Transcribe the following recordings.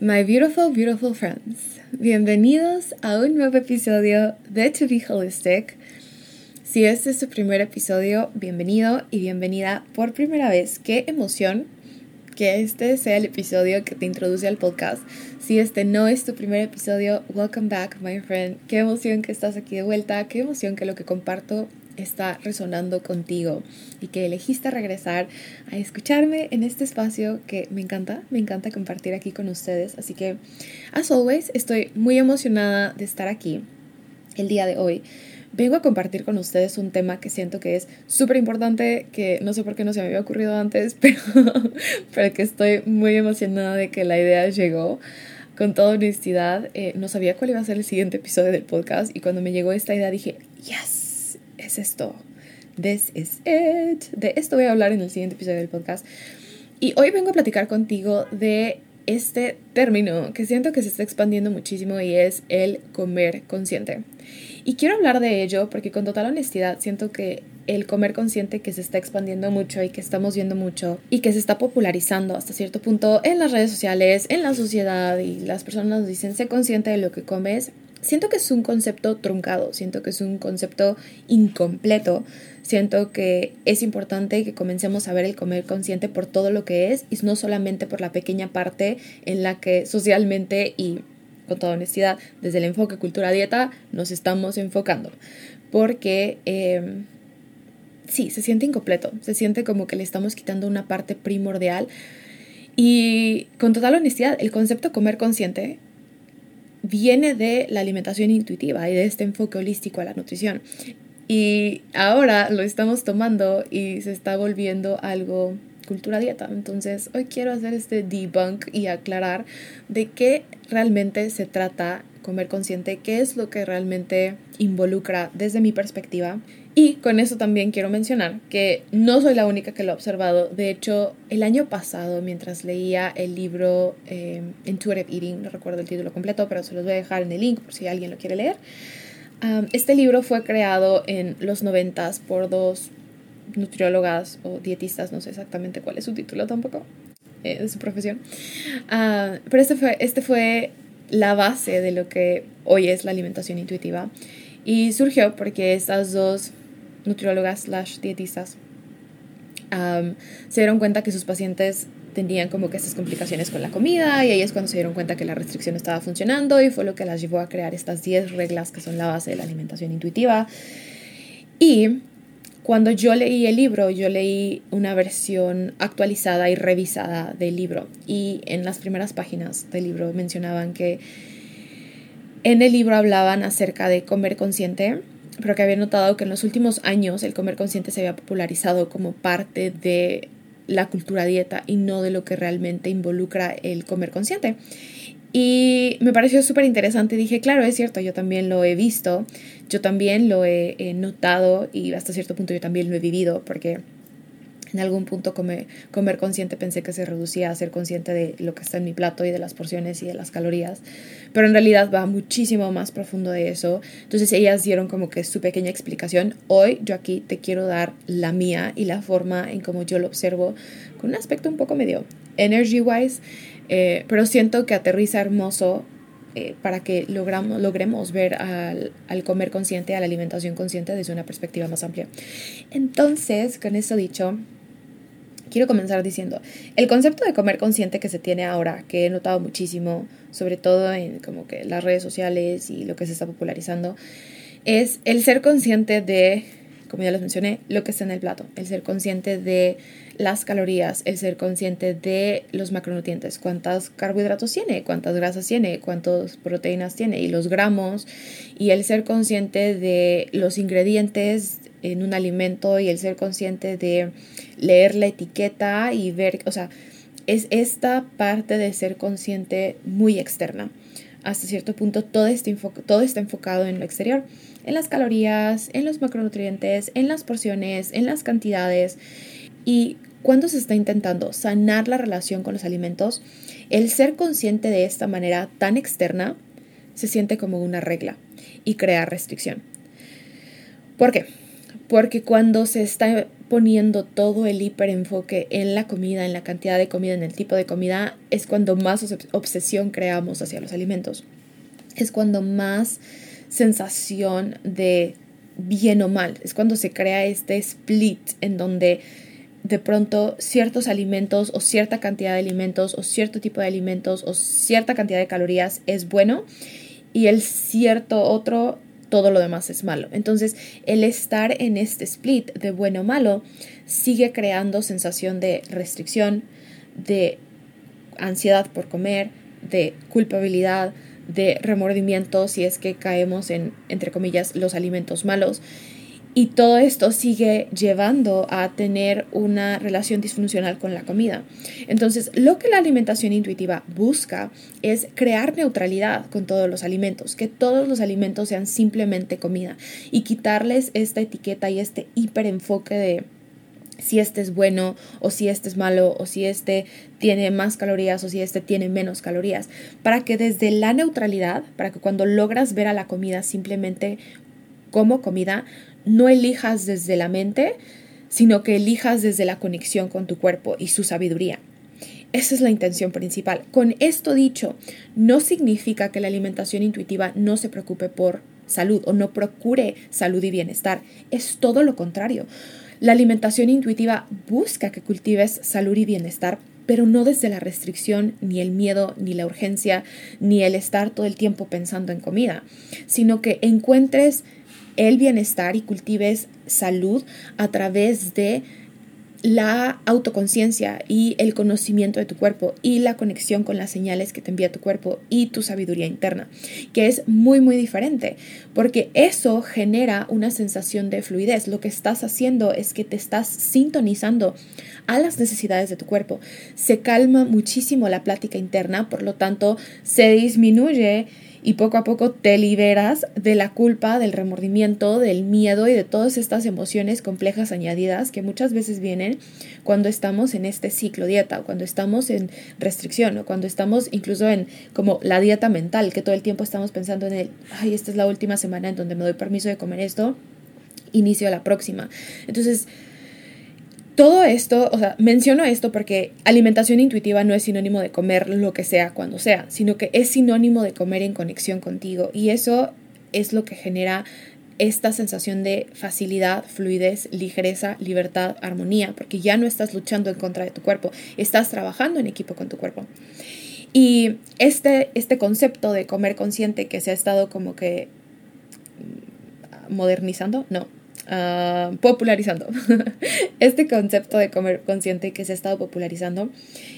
My beautiful, beautiful friends, bienvenidos a un nuevo episodio de To Be Holistic. Si este es tu primer episodio, bienvenido y bienvenida por primera vez. Qué emoción que este sea el episodio que te introduce al podcast. Si este no es tu primer episodio, welcome back, my friend. Qué emoción que estás aquí de vuelta, qué emoción que lo que comparto está resonando contigo y que elegiste regresar a escucharme en este espacio que me encanta, me encanta compartir aquí con ustedes. Así que, as always, estoy muy emocionada de estar aquí el día de hoy. Vengo a compartir con ustedes un tema que siento que es súper importante, que no sé por qué no se me había ocurrido antes, pero, pero que estoy muy emocionada de que la idea llegó con toda honestidad, eh, no sabía cuál iba a ser el siguiente episodio del podcast y cuando me llegó esta idea dije, yes, es esto. This is it. De esto voy a hablar en el siguiente episodio del podcast. Y hoy vengo a platicar contigo de este término que siento que se está expandiendo muchísimo y es el comer consciente. Y quiero hablar de ello porque con total honestidad siento que el comer consciente que se está expandiendo mucho y que estamos viendo mucho y que se está popularizando hasta cierto punto en las redes sociales, en la sociedad y las personas nos dicen sé consciente de lo que comes, siento que es un concepto truncado, siento que es un concepto incompleto, siento que es importante que comencemos a ver el comer consciente por todo lo que es y no solamente por la pequeña parte en la que socialmente y con toda honestidad, desde el enfoque cultura dieta, nos estamos enfocando. Porque em, sí, se siente incompleto, se siente como que le estamos quitando una parte primordial. Y con total honestidad, el concepto comer consciente viene de la alimentación intuitiva y de este enfoque holístico a la nutrición. Y ahora lo estamos tomando y se está volviendo algo cultura dieta. Entonces, hoy quiero hacer este debunk y aclarar de qué realmente se trata comer consciente, qué es lo que realmente involucra desde mi perspectiva y con eso también quiero mencionar que no soy la única que lo ha observado. De hecho, el año pasado, mientras leía el libro eh, Intuitive Eating, no recuerdo el título completo, pero se los voy a dejar en el link por si alguien lo quiere leer. este libro fue creado en los noventas por dos nutriólogas o dietistas, no sé exactamente cuál es su título tampoco, eh, de su profesión. Ah, pero este fue, este fue la base de lo que hoy es la alimentación intuitiva. Y surgió porque estas dos nutriólogas slash dietistas se dieron cuenta que sus pacientes tenían como que estas complicaciones con la comida y ahí es cuando se dieron cuenta que la restricción estaba funcionando y fue lo que las llevó a crear estas 10 reglas que son la base de la alimentación intuitiva. Y cuando yo leí el libro, yo leí una versión actualizada y revisada del libro y en las primeras páginas del libro mencionaban que en el libro hablaban acerca de comer consciente pero que había notado que en los últimos años el comer consciente se había popularizado como parte de la cultura dieta y no de lo que realmente involucra el comer consciente. Y me pareció súper interesante. Dije, claro, es cierto, yo también lo he visto, yo también lo he, he, notado y hasta cierto punto yo también lo he vivido, porque en algún punto comer, comer consciente pensé que se reducía a ser consciente de lo que está en mi plato y de las porciones y de las calorías, pero en realidad va muchísimo más profundo de eso. Entonces ellas dieron como que su pequeña explicación. Hoy yo aquí te quiero dar la mía y la forma en cómo yo lo observo con un aspecto un poco medio energy wise, eh, pero siento que aterriza hermoso eh, para que logramos, logremos ver al, al, comer consciente, a la alimentación consciente desde una perspectiva más amplia. Entonces, con eso dicho, quiero comenzar diciendo, el concepto de comer consciente que se tiene ahora, que he notado muchísimo, sobre todo en como que las redes sociales y lo que se está popularizando, es el ser consciente de, como ya les mencioné, lo que está en el plato, el ser consciente de las calorías, el ser consciente de los macronutrientes, cuántos carbohidratos tiene, cuántas grasas tiene, cuántas proteínas tiene y los gramos, y el ser consciente de los ingredientes en un alimento y el ser consciente de leer la etiqueta y ver, o sea, es esta parte de ser consciente muy externa. Hasta cierto punto todo está, todo está enfocado en lo exterior, en las calorías, en los macronutrientes, en las porciones, en las cantidades. Y cuando se está intentando sanar la relación con los alimentos, el ser consciente de esta manera tan externa se siente como una regla y crea restricción. ¿Por qué? Porque cuando se está poniendo todo el hiperenfoque en la comida, en la cantidad de comida, en el tipo de comida, es cuando más obsesión creamos hacia los alimentos. Es cuando más sensación de bien o mal. Es cuando se crea este split en donde de pronto ciertos alimentos o cierta cantidad de alimentos o cierto tipo de alimentos o cierta cantidad de calorías es bueno y el cierto otro todo lo demás es malo. Entonces, el estar en este split de bueno o malo sigue creando sensación de restricción, de ansiedad por comer, de culpabilidad, de remordimiento si es que caemos en, entre comillas, los alimentos malos. Y todo esto sigue llevando a tener una relación disfuncional con la comida. Entonces, lo que la alimentación intuitiva busca es crear neutralidad con todos los alimentos, que todos los alimentos sean simplemente comida y quitarles esta etiqueta y este hiperenfoque de si este es bueno o si este es malo o si este tiene más calorías o si este tiene menos calorías, para que desde la neutralidad, para que cuando logras ver a la comida simplemente como comida, no elijas desde la mente, sino que elijas desde la conexión con tu cuerpo y su sabiduría. Esa es la intención principal. Con esto dicho, no significa que la alimentación intuitiva no se preocupe por salud o no procure salud y bienestar. Es todo lo contrario. La alimentación intuitiva busca que cultives salud y bienestar, pero no desde la restricción, ni el miedo, ni la urgencia, ni el estar todo el tiempo pensando en comida, sino que encuentres el bienestar y cultives salud a través de la autoconciencia y el conocimiento de tu cuerpo y la conexión con las señales que te envía tu cuerpo y tu sabiduría interna, que es muy muy diferente, porque eso genera una sensación de fluidez. Lo que estás haciendo es que te estás sintonizando a las necesidades de tu cuerpo. Se calma muchísimo la plática interna, por lo tanto se disminuye y poco a poco te liberas de la culpa, del remordimiento, del miedo y de todas estas emociones complejas añadidas que muchas veces vienen cuando estamos en este ciclo dieta, cuando estamos en restricción o cuando estamos incluso en como la dieta mental, que todo el tiempo estamos pensando en el, ay, esta es la última semana en donde me doy permiso de comer esto, inicio la próxima. Entonces, todo esto, o sea, menciono esto porque alimentación intuitiva no es sinónimo de comer lo que sea cuando sea, sino que es sinónimo de comer en conexión contigo. Y eso es lo que genera esta sensación de facilidad, fluidez, ligereza, libertad, armonía, porque ya no estás luchando en contra de tu cuerpo, estás trabajando en equipo con tu cuerpo. Y este, este concepto de comer consciente que se ha estado como que modernizando, no, Ah, popularizando. este concepto de comer consciente que se ha estado popularizando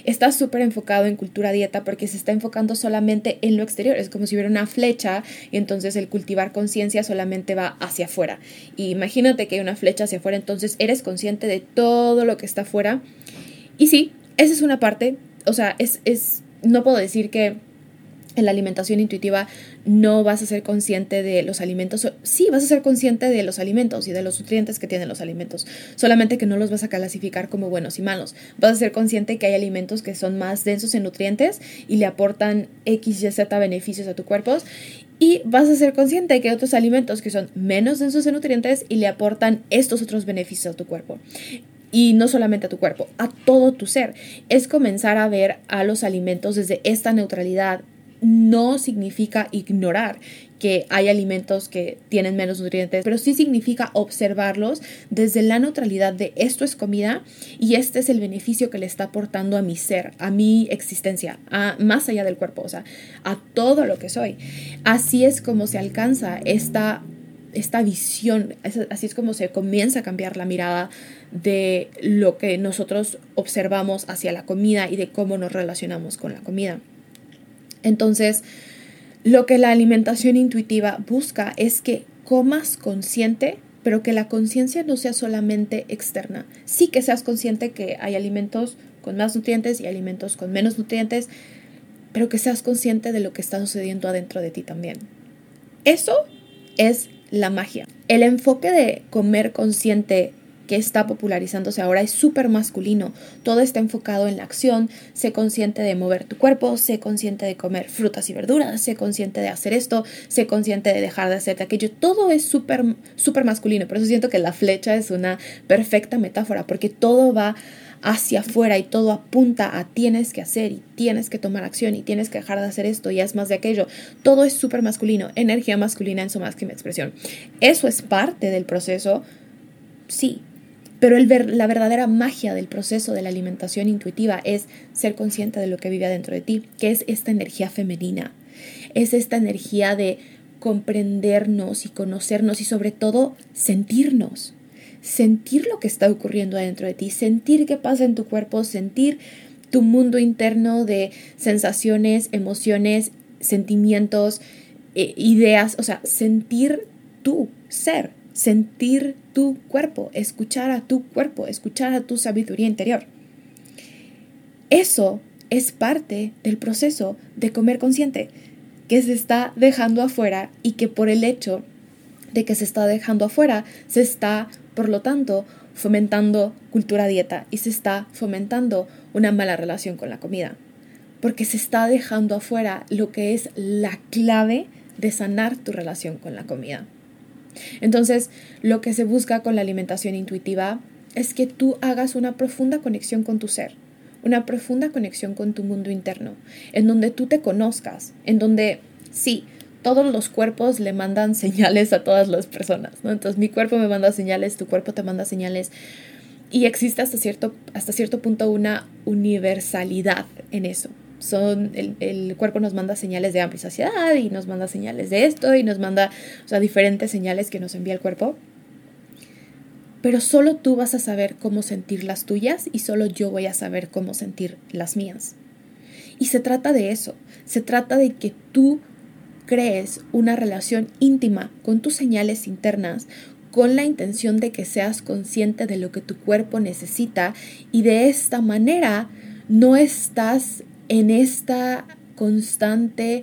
está súper enfocado en cultura dieta porque se está enfocando solamente en lo exterior. Es como si hubiera una flecha y entonces el cultivar conciencia solamente va hacia afuera. Y imagínate que hay una flecha hacia afuera, entonces eres consciente de todo lo que está afuera. Y sí, esa es una parte. O sea, es, es no puedo decir que en la alimentación intuitiva no vas a ser consciente de los alimentos. Sí, vas a ser consciente de los alimentos y de los nutrientes que tienen los alimentos, solamente que no los vas a clasificar como buenos y malos. Vas a ser consciente que hay alimentos que son más densos en nutrientes y le aportan X, Y, Z beneficios a tu cuerpo. Y vas a ser consciente que hay otros alimentos que son menos densos en nutrientes y le aportan estos otros beneficios a tu cuerpo y no solamente a tu cuerpo, a todo tu ser. Es comenzar a ver a los alimentos desde esta neutralidad, no significa ignorar que hay alimentos que tienen menos nutrientes, pero sí significa observarlos desde la neutralidad de esto es comida y este es el beneficio que le está aportando a mi ser, a mi existencia, a, más allá del cuerpo, o sea, a todo lo que soy. Así es como se alcanza esta esta visión, así es como se comienza a cambiar la mirada de lo que nosotros observamos hacia la comida y de cómo nos relacionamos con la comida. Entonces, lo que la alimentación intuitiva busca es que comas consciente, pero que la conciencia no sea solamente externa. Sí que seas consciente que hay alimentos con más nutrientes y alimentos con menos nutrientes, pero que seas consciente de lo que está sucediendo adentro de ti también. Eso es la magia. El enfoque de comer consciente que está popularizándose ahora es súper masculino. Todo está enfocado en la acción. Sé consciente de mover tu cuerpo, sé consciente de comer frutas y verduras, sé consciente de hacer esto, sé consciente de dejar de hacer aquello. Todo es súper, súper masculino. Por eso siento que la flecha es una perfecta metáfora, porque todo va hacia afuera y todo apunta a tienes que hacer y tienes que tomar acción y tienes que dejar de hacer esto y es más de aquello. Todo es súper masculino, energía masculina en su máxima expresión. Eso es parte del proceso, sí, pero la verdadera magia del proceso de la alimentación intuitiva es ser consciente de lo que vive adentro de ti, que es esta energía femenina, es esta energía de comprendernos y conocernos y sobre todo sentirnos, sentir lo que está ocurriendo adentro de ti, sentir qué pasa en tu cuerpo, sentir tu mundo interno de sensaciones, emociones, sentimientos, eh, ideas, o sea, sentir tu ser, sentir tu cuerpo, escuchar a tu cuerpo, escuchar a tu sabiduría interior. Eso es parte del proceso de comer consciente que se está dejando afuera y que por el hecho de que se está dejando afuera, se está, por lo tanto, fomentando cultura dieta y se está fomentando una mala relación con la comida. Porque se está dejando afuera lo que es la clave de sanar tu relación con la comida. Entonces, lo que se busca con la alimentación intuitiva es que tú hagas una profunda conexión con tu ser, una profunda conexión con tu mundo interno, en donde tú te conozcas, en donde sí, todos los cuerpos le mandan señales a todas las personas, ¿no? Entonces mi cuerpo me manda señales, tu cuerpo te manda señales y existe hasta cierto, hasta cierto punto una universalidad en eso son el, cuerpo nos manda señales de amplia saciedad y nos manda señales de esto y nos manda o sea, diferentes señales que nos envía el cuerpo. Pero solo tú vas a saber cómo sentir las tuyas y solo yo voy a saber cómo sentir las mías. Y se trata de eso, se trata de que tú crees una relación íntima con tus señales internas, con la intención de que seas consciente de lo que tu cuerpo necesita y de esta manera no estás en esta constante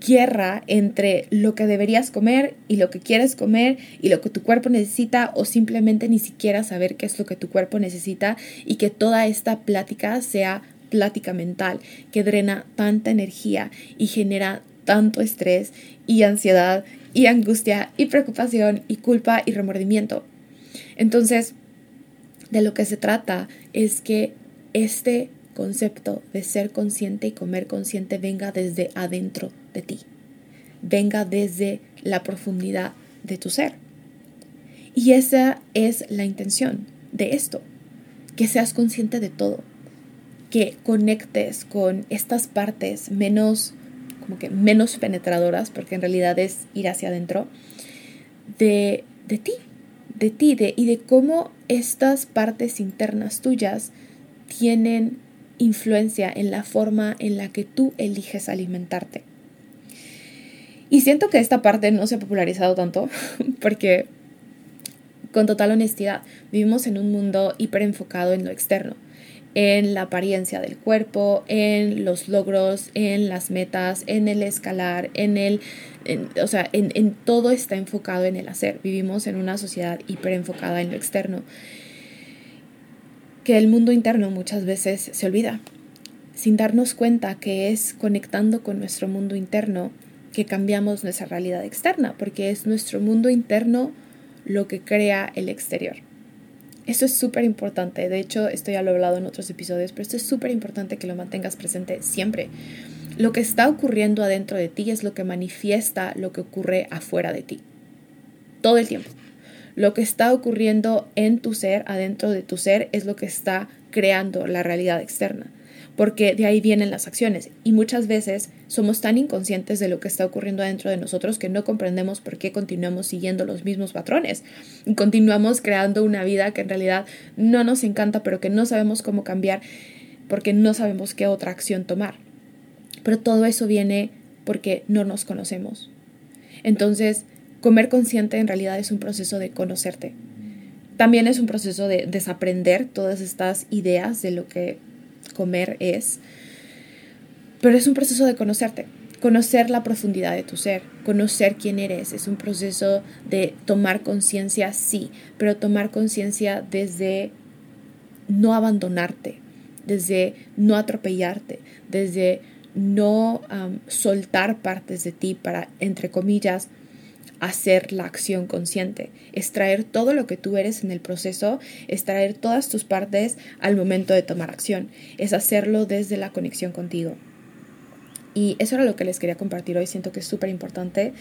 guerra entre lo que deberías comer y lo que quieres comer y lo que tu cuerpo necesita o simplemente ni siquiera saber qué es lo que tu cuerpo necesita y que toda esta plática sea plática mental que drena tanta energía y genera tanto estrés y ansiedad y angustia y preocupación y culpa y remordimiento. Entonces, de lo que se trata es que este concepto de ser consciente y comer consciente venga desde adentro de ti, venga desde la profundidad de tu ser. Y esa es la intención de esto, que seas consciente de todo, que conectes con estas partes menos como que menos penetradoras, porque en realidad es ir hacia adentro, de, de ti, de ti, de, y de cómo estas partes internas tuyas tienen influencia en la forma en la que tú eliges alimentarte. Y siento que esta parte no se ha popularizado tanto porque, con total honestidad, vivimos en un mundo hiper enfocado en lo externo, en la apariencia del cuerpo, en los logros, en las metas, en el escalar, en el, o sea, en, en todo está enfocado en el hacer. Vivimos en una sociedad hiper enfocada en lo externo que el mundo interno muchas veces se olvida, sin darnos cuenta que es conectando con nuestro mundo interno que cambiamos nuestra realidad externa, porque es nuestro mundo interno lo que crea el exterior. Eso es súper importante, de hecho esto ya lo he hablado en otros episodios, pero esto es súper importante que lo mantengas presente siempre, lo que está ocurriendo adentro de ti es lo que manifiesta lo que ocurre afuera de ti. Todo el tiempo. Lo que está ocurriendo en tu ser, adentro de tu ser, es lo que está creando la realidad externa porque de ahí vienen las acciones. Y muchas veces somos tan inconscientes de lo que está ocurriendo adentro de nosotros que no comprendemos por qué continuamos siguiendo los mismos patrones y continuamos creando una vida que en realidad no nos encanta, pero que no sabemos cómo cambiar porque no sabemos qué otra acción tomar. Pero todo eso viene porque no nos conocemos. Entonces, comer consciente en realidad es un proceso de conocerte. También es un proceso de desaprender todas estas ideas de lo que comer es, pero es un proceso de conocerte, conocer la profundidad de tu ser, conocer quién eres, es un proceso de tomar conciencia, sí, pero tomar conciencia desde no abandonarte, desde no atropellarte, desde no soltar partes de ti para, entre comillas, hacer la acción consciente, es traer todo lo que tú eres en el proceso, es traer todas tus partes al momento de tomar acción, es hacerlo desde la conexión contigo. Y eso era lo que les quería compartir hoy, siento que es súper importante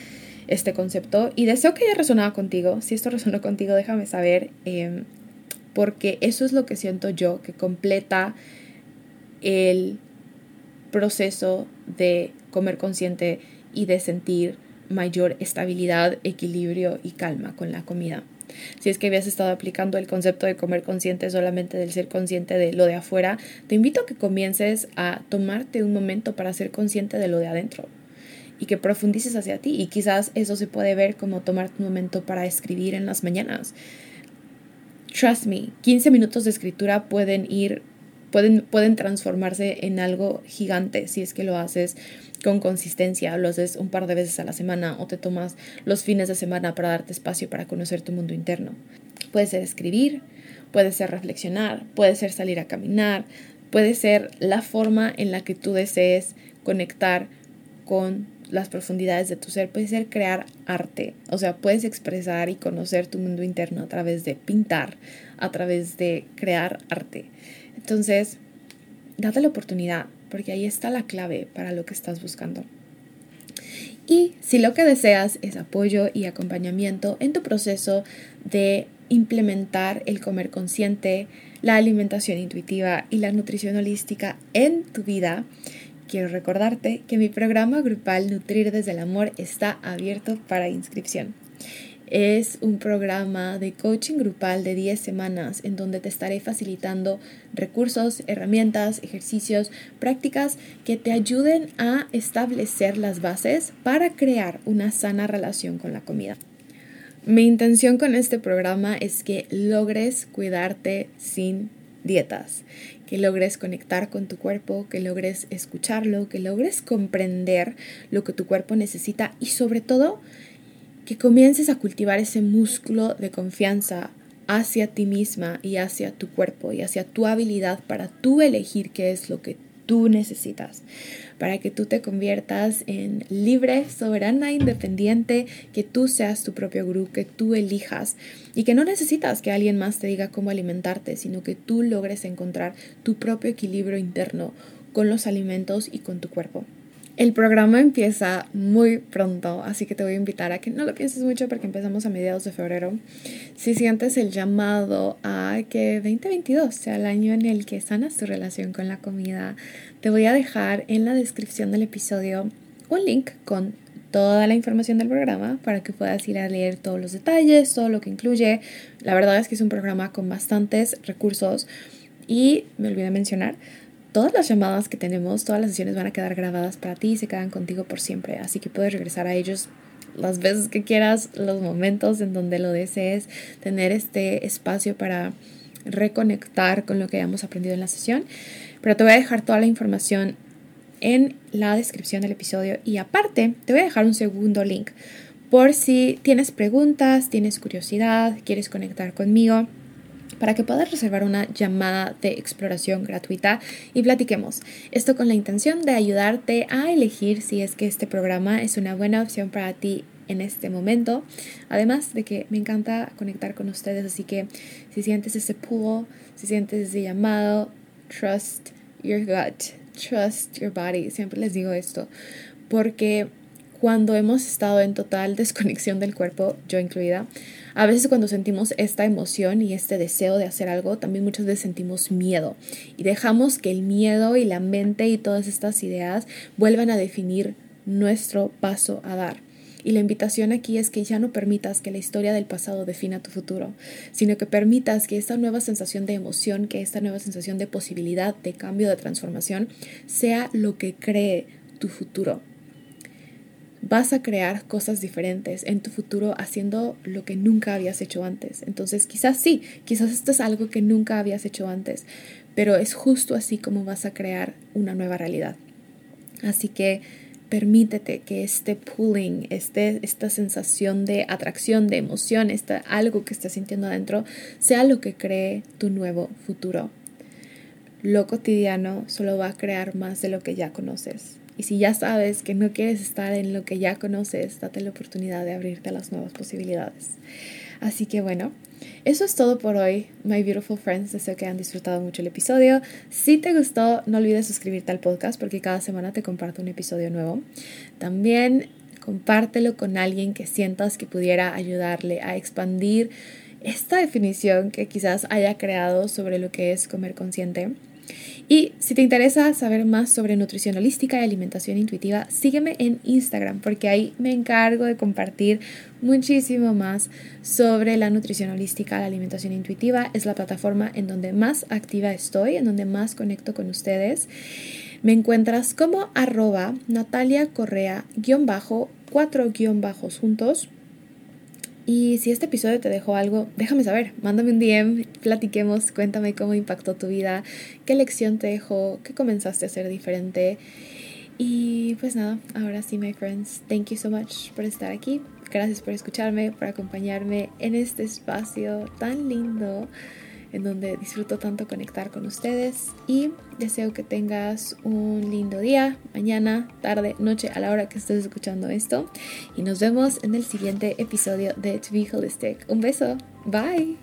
este concepto y deseo que haya resonado contigo, si esto resonó contigo déjame saber, em, porque eso es lo que siento yo que completa el proceso de comer consciente y de sentir mayor estabilidad, equilibrio y calma con la comida. Si es que habías estado aplicando el concepto de comer consciente solamente del ser consciente de lo de afuera, te invito a que comiences a tomarte un momento para ser consciente de lo de adentro y que profundices hacia ti. Y quizás eso se puede ver como tomarte un momento para escribir en las mañanas. Trust me, 15 minutos de escritura pueden ir, pueden, pueden transformarse en algo gigante si es que lo haces con consistencia, lo haces un par de veces a la semana o te tomas los fines de semana para darte espacio para conocer tu mundo interno. Puede ser escribir, puede ser reflexionar, puede ser salir a caminar, puede ser la forma en la que tú desees conectar con las profundidades de tu ser, puede ser crear arte, o sea, puedes expresar y conocer tu mundo interno a través de pintar, a través de crear arte. Entonces, date la oportunidad, porque ahí está la clave para lo que estás buscando. Y si lo que deseas es apoyo y acompañamiento en tu proceso de implementar el comer consciente, la alimentación intuitiva y la nutrición holística en tu vida, quiero recordarte que mi programa grupal Nutrir desde el Amor está abierto para inscripción. Es un programa de coaching grupal de 10 semanas en donde te estaré facilitando recursos, herramientas, ejercicios, prácticas que te ayuden a establecer las bases para crear una sana relación con la comida. Mi intención con este programa es que logres cuidarte sin dietas, que logres conectar con tu cuerpo, que logres escucharlo, que logres comprender lo que tu cuerpo necesita y sobre todo que comiences a cultivar ese músculo de confianza hacia ti misma y hacia tu cuerpo y hacia tu habilidad para tú elegir qué es lo que tú necesitas, para que tú te conviertas en libre, soberana, independiente, que tú seas tu propio gurú, que tú elijas y que no necesitas que alguien más te diga cómo alimentarte, sino que tú logres encontrar tu propio equilibrio interno con los alimentos y con tu cuerpo. El programa empieza muy pronto, así que te voy a invitar a que no lo pienses mucho porque empezamos a mediados de febrero. Si sientes el llamado a que 2022 sea el año en el que sanas tu relación con la comida, te voy a dejar en la descripción del episodio un link con toda la información del programa para que puedas ir a leer todos los detalles, todo lo que incluye. La verdad es que es un programa con bastantes recursos y me olvidé mencionar todas las llamadas que tenemos, todas las sesiones van a quedar grabadas para ti y se quedan contigo por siempre. Así que puedes regresar a ellos las veces que quieras, los momentos en donde lo desees, tener este espacio para reconectar con lo que hayamos aprendido en la sesión. Pero te voy a dejar toda la información en la descripción del episodio y aparte te voy a dejar un segundo link por si tienes preguntas, tienes curiosidad, quieres conectar conmigo para que puedas reservar una llamada de exploración gratuita y platiquemos. Esto con la intención de ayudarte a elegir si es que este programa es una buena opción para ti en este momento. Además de que me encanta conectar con ustedes, así que si sientes ese pull, si sientes ese llamado, trust your gut. trust your body. Siempre les digo esto, porque cuando hemos estado en total desconexión del cuerpo, yo incluida, a veces cuando sentimos esta emoción y este deseo de hacer algo, también muchas veces sentimos miedo y dejamos que el miedo y la mente y todas estas ideas vuelvan a definir nuestro paso a dar. Y la invitación aquí es que ya no permitas que la historia del pasado defina tu futuro, sino que permitas que esta nueva sensación de emoción, que esta nueva sensación de posibilidad, de cambio, de transformación, sea lo que cree tu futuro vas a crear cosas diferentes en tu futuro haciendo lo que nunca habías hecho antes. Entonces quizás sí, quizás esto es algo que nunca habías hecho antes, pero es justo así como vas a crear una nueva realidad. Así que permítete que este pulling, este, esta sensación de atracción, de emoción, este, algo que estás sintiendo adentro, sea lo que cree tu nuevo futuro. Lo cotidiano solo va a crear más de lo que ya conoces. Y si ya sabes que no quieres estar en lo que ya conoces, date la oportunidad de abrirte a las nuevas posibilidades. Así que bueno, eso es todo por hoy, my beautiful friends. Deseo que hayan disfrutado mucho el episodio. Si te gustó, no olvides suscribirte al podcast porque cada semana te comparto un episodio nuevo. También compártelo con alguien que sientas que pudiera ayudarle a expandir esta definición que quizás haya creado sobre lo que es comer consciente. Y si te interesa saber más sobre nutrición holística y alimentación intuitiva, sígueme en Instagram porque ahí me encargo de compartir muchísimo más sobre la nutrición holística, la alimentación intuitiva. Es la plataforma en donde más activa estoy, en donde más conecto con ustedes. Me encuentras como arroba Natalia Correa guion bajo, cuatro guion bajos juntos y si este episodio te dejó algo, déjame saber, mándame un DM, platiquemos, cuéntame cómo impactó tu vida, qué lección te dejó, qué comenzaste a hacer diferente. Y pues nada, ahora sí, my friends, thank you so much por estar aquí. Gracias por escucharme, por acompañarme en este espacio tan lindo en donde disfruto tanto conectar con ustedes y deseo que tengas un lindo día, mañana, tarde, noche, a la hora que estés escuchando esto y nos vemos en el siguiente episodio de To Be Holistic. Un beso, bye.